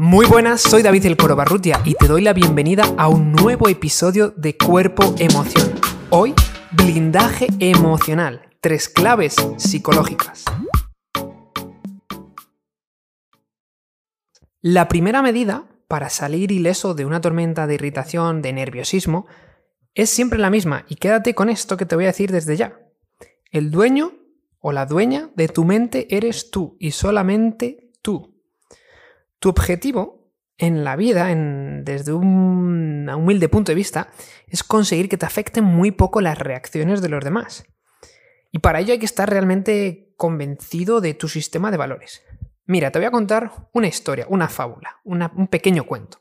Muy buenas, soy David el Coro Barrutia y te doy la bienvenida a un nuevo episodio de Cuerpo Emoción. Hoy, blindaje emocional, tres claves psicológicas. La primera medida para salir ileso de una tormenta de irritación, de nerviosismo, es siempre la misma y quédate con esto que te voy a decir desde ya. El dueño o la dueña de tu mente eres tú y solamente tú. Tu objetivo en la vida, desde un humilde punto de vista, es conseguir que te afecten muy poco las reacciones de los demás. Y para ello hay que estar realmente convencido de tu sistema de valores. Mira, te voy a contar una historia, una fábula, un pequeño cuento.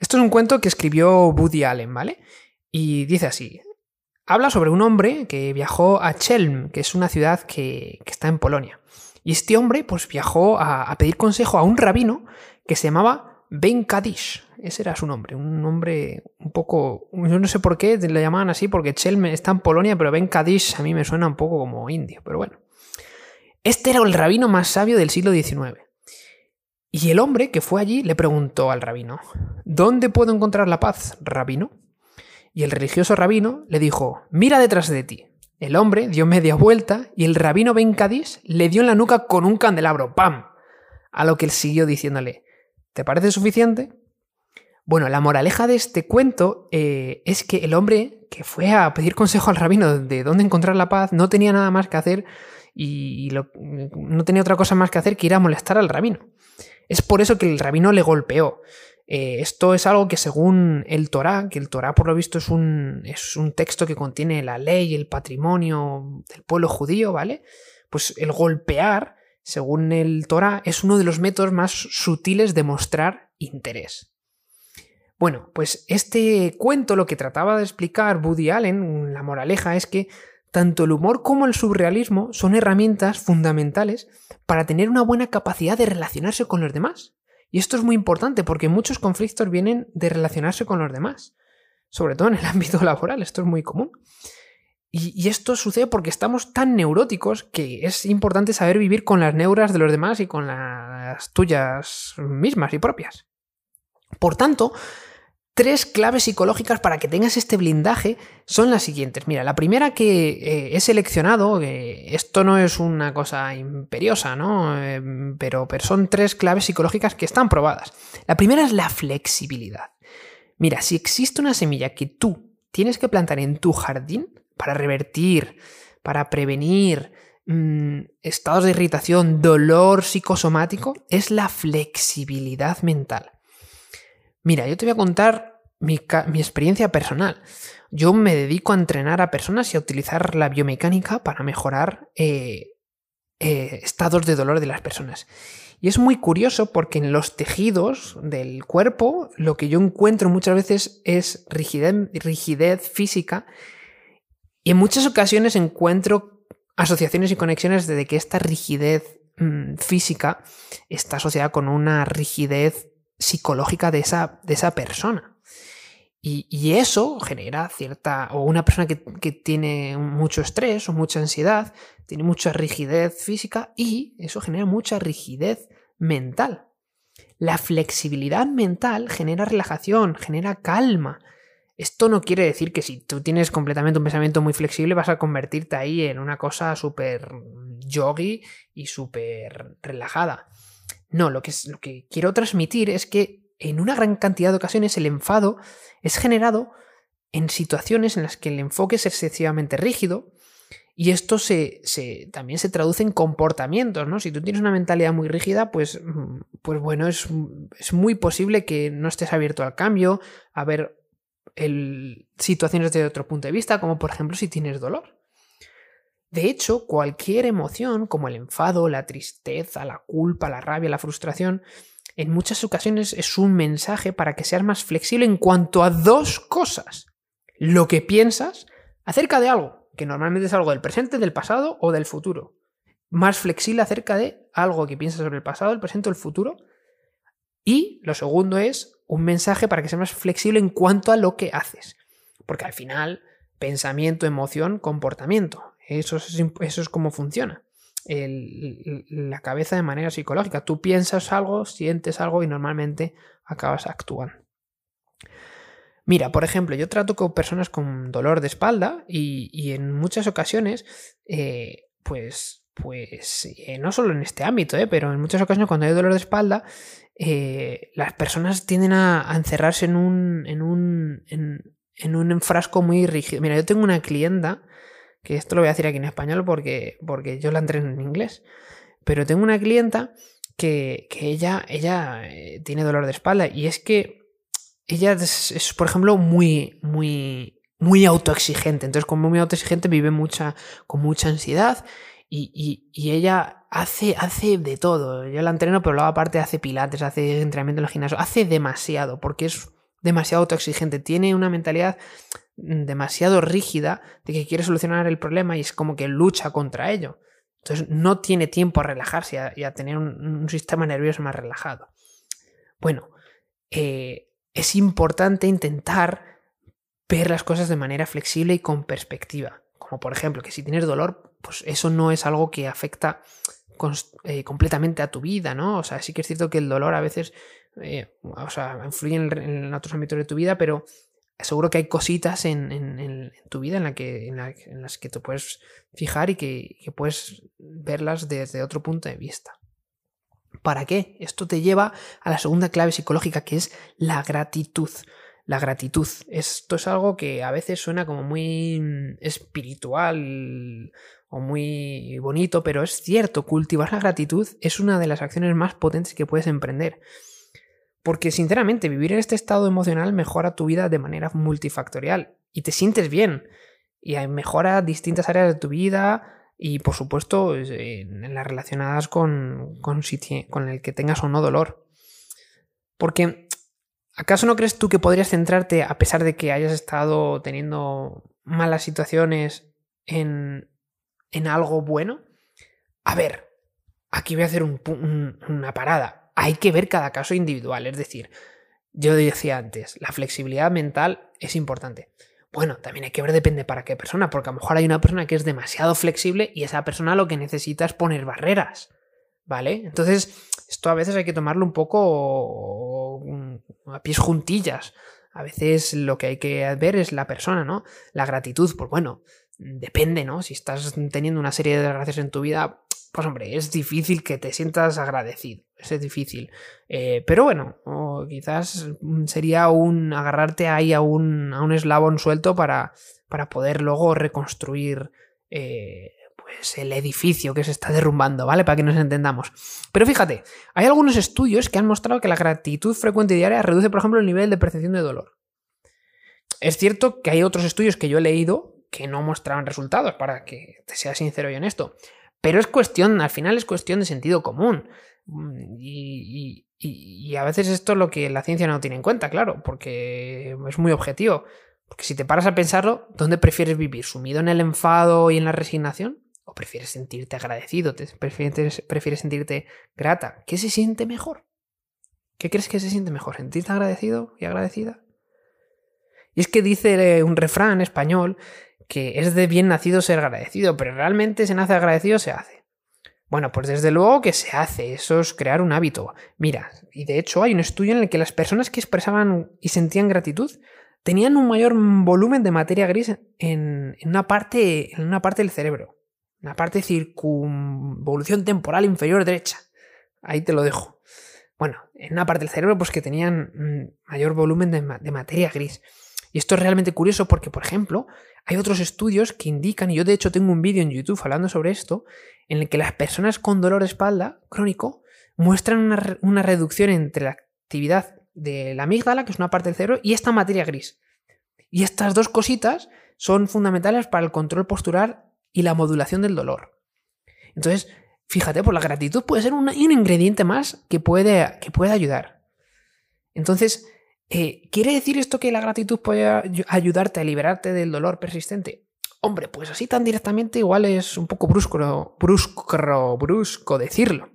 Esto es un cuento que escribió Woody Allen, ¿vale? Y dice así. Habla sobre un hombre que viajó a Chelm, que es una ciudad que, está en Polonia. Y este hombre pues viajó a, pedir consejo a un rabino que se llamaba Ben Kadish. Ese era su nombre, un nombre un poco... Yo no sé por qué le llamaban así, porque Chelm está en Polonia, pero Ben Kadish a mí me suena un poco como indio, pero bueno. Este era el rabino más sabio del siglo XIX. Y el hombre que fue allí le preguntó al rabino, ¿dónde puedo encontrar la paz, rabino? Y el religioso rabino le dijo, mira detrás de ti. El hombre dio media vuelta y el rabino Ben le dio en la nuca con un candelabro. ¡Pam! A lo que él siguió diciéndole, ¿te parece suficiente? Bueno, la moraleja de este cuento eh, es que el hombre que fue a pedir consejo al rabino de dónde encontrar la paz no tenía nada más que hacer y no tenía otra cosa más que hacer que ir a molestar al rabino. Es por eso que el rabino le golpeó. Eh, esto es algo que según el Torá, que el Torá por lo visto es un, es un texto que contiene la ley, el patrimonio del pueblo judío, ¿vale? Pues el golpear, según el Torá, es uno de los métodos más sutiles de mostrar interés. Bueno, pues este cuento lo que trataba de explicar Woody Allen, la moraleja, es que tanto el humor como el surrealismo son herramientas fundamentales para tener una buena capacidad de relacionarse con los demás. Y esto es muy importante porque muchos conflictos vienen de relacionarse con los demás, sobre todo en el ámbito laboral, esto es muy común. Y, esto sucede porque estamos tan neuróticos que es importante saber vivir con las neuras de los demás y con las tuyas mismas y propias. Por tanto, tres claves psicológicas para que tengas este blindaje son las siguientes. Mira, la primera que eh, he seleccionado, esto no es una cosa imperiosa, ¿no? Eh, pero, pero son tres claves psicológicas que están probadas. La primera es la flexibilidad. Mira, si existe una semilla que tú tienes que plantar en tu jardín para revertir, para prevenir mm, estados de irritación, dolor psicosomático, es la flexibilidad mental. Mira, yo te voy a contar mi, experiencia personal. Yo me dedico a entrenar a personas y a utilizar la biomecánica para mejorar eh, eh, estados de dolor de las personas. Y es muy curioso porque en los tejidos del cuerpo lo que yo encuentro muchas veces es rigidez, física y en muchas ocasiones encuentro asociaciones y conexiones de que esta rigidez mm, física está asociada con una rigidez psicológica de esa, de esa persona. Y, eso genera cierta, o una persona que, que, tiene mucho estrés o mucha ansiedad, tiene mucha rigidez física y eso genera mucha rigidez mental. La flexibilidad mental genera relajación, genera calma. Esto no quiere decir que si tú tienes completamente un pensamiento muy flexible vas a convertirte ahí en una cosa súper yogi y súper relajada. No, lo que, es, lo que quiero transmitir es que en una gran cantidad de ocasiones el enfado es generado en situaciones en las que el enfoque es excesivamente rígido y esto se, también se traduce en comportamientos, ¿no? Si tú tienes una mentalidad muy rígida, pues, mm, pues bueno, es, es muy posible que no estés abierto al cambio, a ver el, situaciones desde otro punto de vista, como por ejemplo si tienes dolor. De hecho, cualquier emoción, como el enfado, la tristeza, la culpa, la rabia, la frustración, en muchas ocasiones es un mensaje para que seas más flexible en cuanto a dos cosas. Lo que piensas acerca de algo, que normalmente es algo del presente, del pasado o del futuro. Más flexible acerca de algo que piensas sobre el pasado, el presente o el futuro. Y lo segundo es un mensaje para que seas más flexible en cuanto a lo que haces. Porque al final, pensamiento, emoción, comportamiento. Eso es, eso es como funciona. la cabeza de manera psicológica. Tú piensas algo, sientes algo y normalmente acabas actuando. Mira, por ejemplo, yo trato con personas con dolor de espalda y, en muchas ocasiones, eh, pues, pues eh, no solo en este ámbito, eh, pero en muchas ocasiones cuando hay dolor de espalda, las personas tienden a, encerrarse en un, en un, en, un frasco muy rígido. Mira, yo tengo una clienta, que esto lo voy a decir aquí en español porque, porque yo la entreno en inglés, pero tengo una clienta que, ella, ella tiene dolor de espalda y es que ella es, por ejemplo, muy, muy, muy autoexigente. Entonces, como muy autoexigente, vive mucha, con mucha ansiedad y, ella hace, hace de todo. Yo la entreno, pero luego aparte hace pilates, hace entrenamiento en el gimnasio, hace demasiado porque es demasiado autoexigente. Tiene una mentalidad demasiado rígida de que quiere solucionar el problema y es como que lucha contra ello. Entonces no tiene tiempo a relajarse y a, tener un, sistema nervioso más relajado. Bueno, eh, es importante intentar ver las cosas de manera flexible y con perspectiva. Como por ejemplo, que si tienes dolor, pues eso no es algo que afecta eh, completamente a tu vida, ¿no? O sea, sí que es cierto que el dolor a veces, eh, o sea, influye en, otros ámbitos de tu vida, pero seguro que hay cositas en, tu vida en, la que, en, las que te puedes fijar y que puedes verlas desde otro punto de vista. ¿Para qué? Esto te lleva a la segunda clave psicológica que es la gratitud. La gratitud. Esto es algo que a veces suena como muy espiritual o muy bonito, pero es cierto, cultivar la gratitud es una de las acciones más potentes que puedes emprender. Porque sinceramente vivir en este estado emocional mejora tu vida de manera multifactorial y te sientes bien y mejora distintas áreas de tu vida, y por supuesto en las relacionadas con, con, con el que tengas o no dolor. Porque, ¿acaso no crees tú que podrías centrarte, a pesar de que hayas estado teniendo malas situaciones, en, en algo bueno? A ver, aquí voy a hacer una parada. Hay que ver cada caso individual, es decir, yo decía antes, la flexibilidad mental es importante. Bueno, también hay que ver depende para qué persona, porque a lo mejor hay una persona que es demasiado flexible y esa persona lo que necesita es poner barreras, ¿vale? Entonces, esto a veces hay que tomarlo un poco mm, a pies juntillas. A veces lo que hay que ver es la persona, ¿no? La gratitud, pues bueno, depende, ¿no? Si estás teniendo una serie de desgracias en tu vida, pues hombre, es difícil que te sientas agradecido, es difícil. Eh, pero bueno, quizás sería un agarrarte ahí a un, a un eslabón suelto para, para poder luego reconstruir eh, pues el edificio que se está derrumbando, ¿vale? Para que nos entendamos. Pero fíjate, hay algunos estudios que han mostrado que la gratitud frecuente y diaria reduce, por ejemplo, el nivel de percepción de dolor. Es cierto que hay otros estudios que yo he leído que no mostraban resultados, para que te sea sincero y honesto. Pero es cuestión, al final es cuestión de sentido común. Mm, y, a veces esto es lo que la ciencia no tiene en cuenta, claro, porque es muy objetivo. Porque si te paras a pensarlo, ¿dónde prefieres vivir? ¿Sumido en el enfado y en la resignación? ¿O prefieres sentirte agradecido? prefieres, ¿Prefieres sentirte grata? ¿Qué se siente mejor? ¿Qué crees que se siente mejor? ¿Sentirte agradecido y agradecida? Y es que dice un refrán español que es de bien nacido ser agradecido, pero realmente se nace agradecido se hace. Bueno, pues desde luego que se hace, eso es crear un hábito. Mira, y de hecho hay un estudio en el que las personas que expresaban y sentían gratitud tenían un mayor volumen de materia gris en, una, parte, en una parte del cerebro, una parte circunvolución temporal inferior derecha. Ahí te lo dejo. Bueno, en una parte del cerebro pues que tenían mm, mayor volumen de materia gris. Esto es realmente curioso porque, por ejemplo, hay otros estudios que indican, y yo de hecho tengo un vídeo en YouTube hablando sobre esto, en el que las personas con dolor de espalda crónico muestran una, reducción entre la actividad de la amígdala, que es una parte del cerebro, y esta materia gris. Y estas dos cositas son fundamentales para el control postural y la modulación del dolor. Entonces, fíjate, por pues la gratitud puede ser un, un ingrediente más que puede, que puede ayudar. Entonces, eh, ¿Quiere decir esto que la gratitud puede ayudarte a liberarte del dolor persistente? Hombre, pues así tan directamente igual es un poco brusco, brusco, brusco decirlo.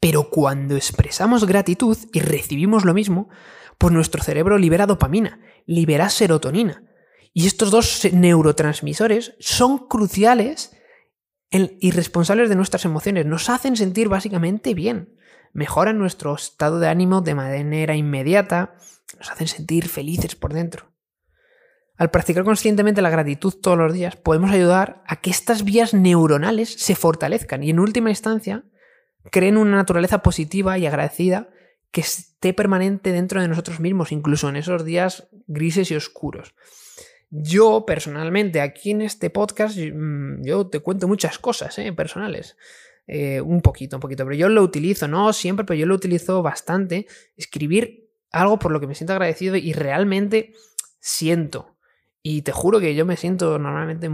Pero cuando expresamos gratitud y recibimos lo mismo, pues nuestro cerebro libera dopamina, libera serotonina. Y estos dos neurotransmisores son cruciales irresponsables de nuestras emociones, nos hacen sentir básicamente bien, mejoran nuestro estado de ánimo de manera inmediata, nos hacen sentir felices por dentro. Al practicar conscientemente la gratitud todos los días, podemos ayudar a que estas vías neuronales se fortalezcan y en última instancia creen una naturaleza positiva y agradecida que esté permanente dentro de nosotros mismos, incluso en esos días grises y oscuros. Yo personalmente aquí en este podcast mm, yo te cuento muchas cosas ¿eh? personales. Eh, un poquito, un poquito, pero yo lo utilizo, no siempre, pero yo lo utilizo bastante. Escribir algo por lo que me siento agradecido y realmente siento. Y te juro que yo me siento normalmente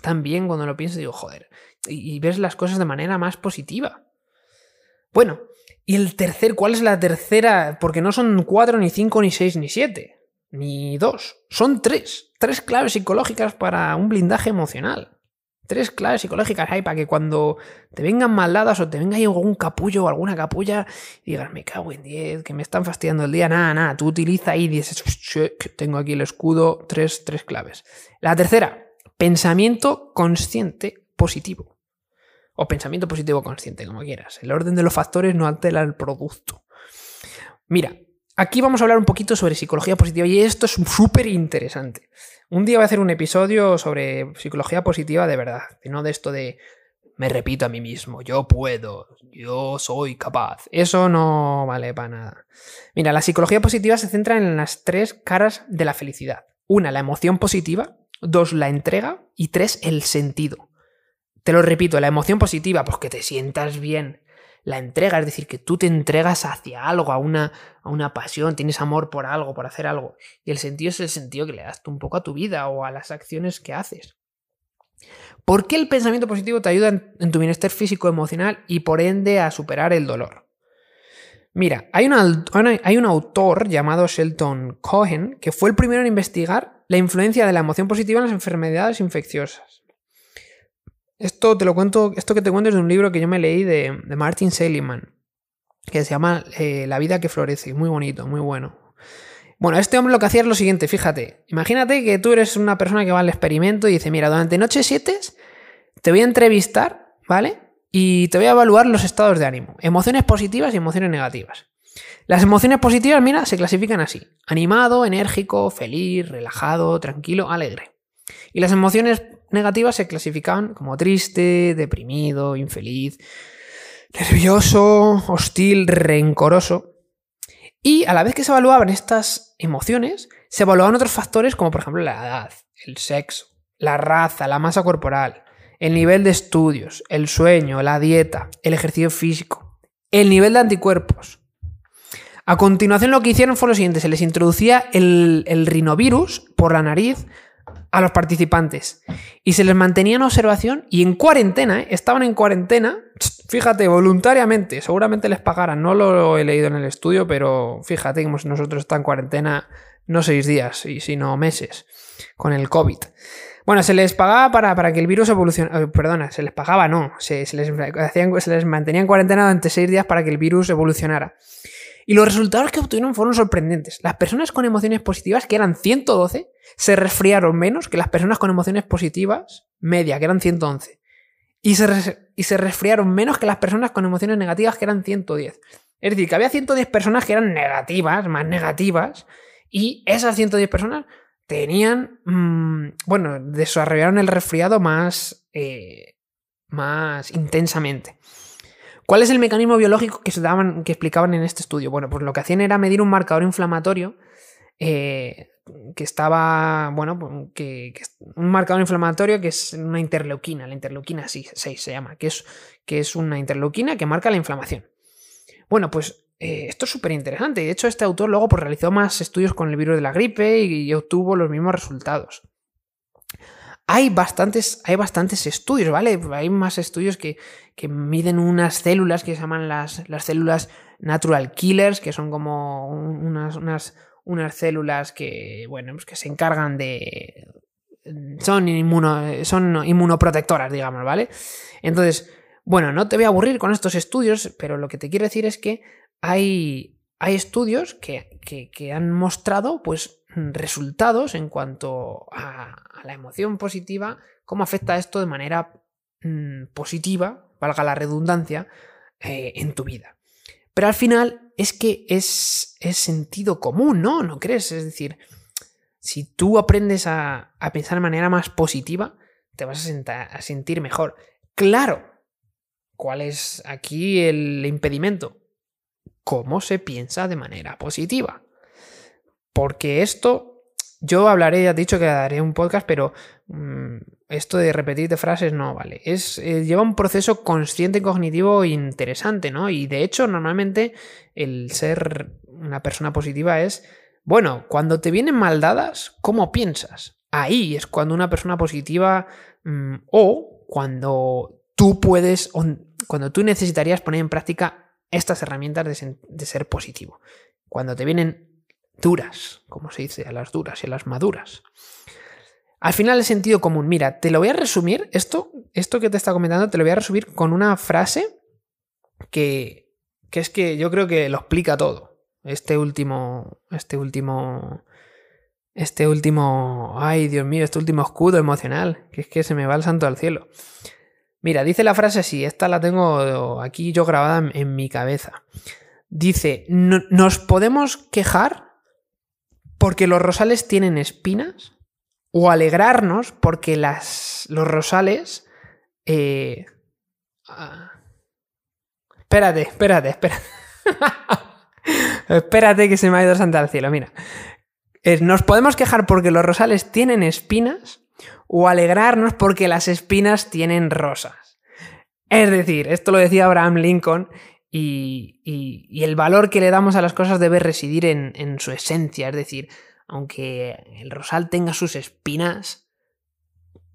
tan bien cuando lo pienso y digo, joder, y ves las cosas de manera más positiva. Bueno, y el tercer, ¿cuál es la tercera? Porque no son cuatro, ni cinco, ni seis, ni siete, ni dos. Son tres. Tres claves psicológicas para un blindaje emocional. Tres claves psicológicas hay para que cuando te vengan maldadas o te venga algún capullo o alguna capulla, digas, me cago en diez, que me están fastidiando el día. Nada, nada, tú utiliza ahí y dices, tengo aquí el escudo, tres, tres claves. La tercera, pensamiento consciente positivo. O pensamiento positivo consciente, como quieras. El orden de los factores no altera el producto. Mira, aquí vamos a hablar un poquito sobre psicología positiva y esto es súper interesante. Un día voy a hacer un episodio sobre psicología positiva de verdad, y no de esto de me repito a mí mismo, yo puedo, yo soy capaz. Eso no vale para nada. Mira, la psicología positiva se centra en las tres caras de la felicidad. Una, la emoción positiva. Dos, la entrega. Y tres, el sentido. Te lo repito, la emoción positiva, pues que te sientas bien. La entrega, es decir, que tú te entregas hacia algo, a una, a una pasión, tienes amor por algo, por hacer algo. Y el sentido es el sentido que le das tú un poco a tu vida o a las acciones que haces. ¿Por qué el pensamiento positivo te ayuda en, tu bienestar físico, emocional y por ende a superar el dolor? Mira, hay, hay un autor llamado Shelton Cohen que fue el primero en investigar la influencia de la emoción positiva en las enfermedades infecciosas. Esto te lo cuento, esto que te cuento es de un libro que yo me leí de, Martin Seligman, que se llama eh, La vida que florece. Muy bonito, muy bueno. Bueno, este hombre lo que hacía es lo siguiente, fíjate. Imagínate que tú eres una persona que va al experimento y dice, mira, durante noche 7 te voy a entrevistar, ¿vale? Y te voy a evaluar los estados de ánimo, emociones positivas y emociones negativas. Las emociones positivas, mira, se clasifican así. Animado, enérgico, feliz, relajado, tranquilo, alegre. Y las emociones negativas se clasificaban como triste, deprimido, infeliz, nervioso, hostil, rencoroso. Y a la vez que se evaluaban estas emociones, se evaluaban otros factores como por ejemplo la edad, el sexo, la raza, la masa corporal, el nivel de estudios, el sueño, la dieta, el ejercicio físico, el nivel de anticuerpos. A continuación lo que hicieron fue lo siguiente, se les introducía el, el rinovirus por la nariz a los participantes y se les mantenía en observación y en cuarentena, ¿eh? estaban en cuarentena, fíjate, voluntariamente, seguramente les pagaran, no lo he leído en el estudio, pero fíjate que nosotros estamos en cuarentena no seis días, sino meses, con el COVID. Bueno, se les pagaba para, que el virus evolucionara. Eh, perdona, se les pagaba, no. Se, les, hacían, se les mantenía en cuarentena durante seis días para que el virus evolucionara. Y los resultados que obtuvieron fueron sorprendentes. Las personas con emociones positivas, que eran 112, se resfriaron menos que las personas con emociones positivas, media, que eran 111. Y se, y se resfriaron menos que las personas con emociones negativas, que eran 110. Es decir, que había 110 personas que eran negativas, más negativas, y esas 110 personas tenían, mmm, bueno, desarrollaron el resfriado más, eh, más intensamente. ¿Cuál es el mecanismo biológico que se daban, que explicaban en este estudio? Bueno, pues lo que hacían era medir un marcador inflamatorio eh, que estaba, bueno, pues, que, un marcador inflamatorio que es una interleuquina, la interleuquina 6, se llama, que es, que es una interleuquina que marca la inflamación. Bueno, pues eh, esto es súper interesante. De hecho, este autor luego pues, realizó más estudios con el virus de la gripe y obtuvo los mismos resultados. Hay bastantes, hay bastantes estudios, ¿vale? Hay más estudios que, miden unas células que se llaman las, las, células natural killers, que son como unas, unas, unas células que, bueno, pues que se encargan de... Son, inmuno, son inmunoprotectoras, digamos, ¿vale? Entonces, bueno, no te voy a aburrir con estos estudios, pero lo que te quiero decir es que hay, hay estudios que, que han mostrado, pues, resultados en cuanto a, la emoción positiva, cómo afecta esto de manera mm, positiva, valga la redundancia, eh, en tu vida. Pero al final es que es, sentido común, ¿no? ¿No crees? Es decir, si tú aprendes a, pensar de manera más positiva, te vas a sentir mejor. Claro, ¿cuál es aquí el impedimento? ¿Cómo se piensa de manera positiva? Porque esto yo hablaré, ya he dicho que daré un podcast, pero mm, esto de repetir de frases no vale. Es, eh, lleva un proceso consciente y cognitivo interesante, ¿no? Y de hecho, normalmente el ser una persona positiva es, bueno, cuando te vienen mal dadas, ¿cómo piensas? Ahí es cuando una persona positiva mm, o cuando tú puedes, cuando tú necesitarías poner en práctica estas herramientas de, de ser positivo. Cuando te vienen duras, como se dice, a las duras y a las maduras. Al final el sentido común, mira, te lo voy a resumir, esto, esto que te está comentando, te lo voy a resumir con una frase que, que es que yo creo que lo explica todo. Este último, este último, este último, ay Dios mío, este último escudo emocional, que es que se me va el santo al cielo. Mira, dice la frase así, esta la tengo aquí yo grabada en mi cabeza. Dice, nos podemos quejar porque los rosales tienen espinas o alegrarnos porque las, los rosales... Eh, ah, espérate, espérate, espérate. espérate que se me ha ido Santa al cielo, mira. Nos podemos quejar porque los rosales tienen espinas o alegrarnos porque las espinas tienen rosas. Es decir, esto lo decía Abraham Lincoln y, el valor que le damos a las cosas debe residir en, su esencia. Es decir, aunque el rosal tenga sus espinas,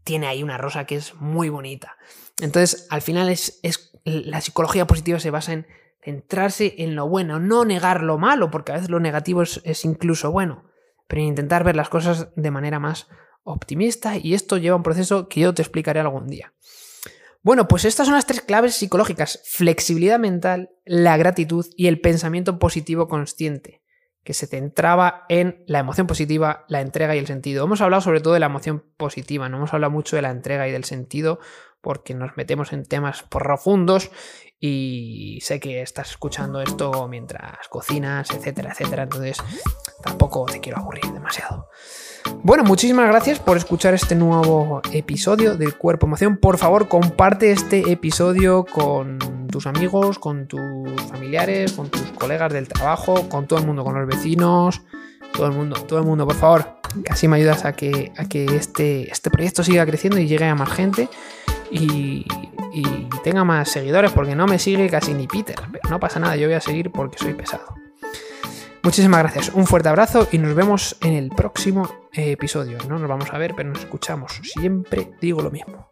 tiene ahí una rosa que es muy bonita. Entonces, al final es, la psicología positiva se basa en centrarse en lo bueno, no negar lo malo, porque a veces lo negativo es, incluso bueno, pero intentar ver las cosas de manera más optimista y esto lleva un proceso que yo te explicaré algún día. Bueno, pues estas son las tres claves psicológicas. Flexibilidad mental, la gratitud y el pensamiento positivo consciente, que se centraba en la emoción positiva, la entrega y el sentido. Hemos hablado sobre todo de la emoción positiva, no hemos hablado mucho de la entrega y del sentido porque nos metemos en temas profundos y sé que estás escuchando esto mientras cocinas, etcétera, etcétera. Entonces tampoco te quiero aburrir demasiado. Bueno, muchísimas gracias por escuchar este nuevo episodio del Cuerpo Emoción. Por favor, comparte este episodio con tus amigos, con tus familiares, con tus colegas del trabajo, con todo el mundo, con los vecinos, todo el mundo, todo el mundo, por favor. Que así me ayudas a que, a que este, este proyecto siga creciendo y llegue a más gente y, y tenga más seguidores, porque no me sigue casi ni Peter. Pero no pasa nada, yo voy a seguir porque soy pesado. Muchísimas gracias, un fuerte abrazo y nos vemos en el próximo episodio. No nos vamos a ver, pero nos escuchamos. Siempre digo lo mismo.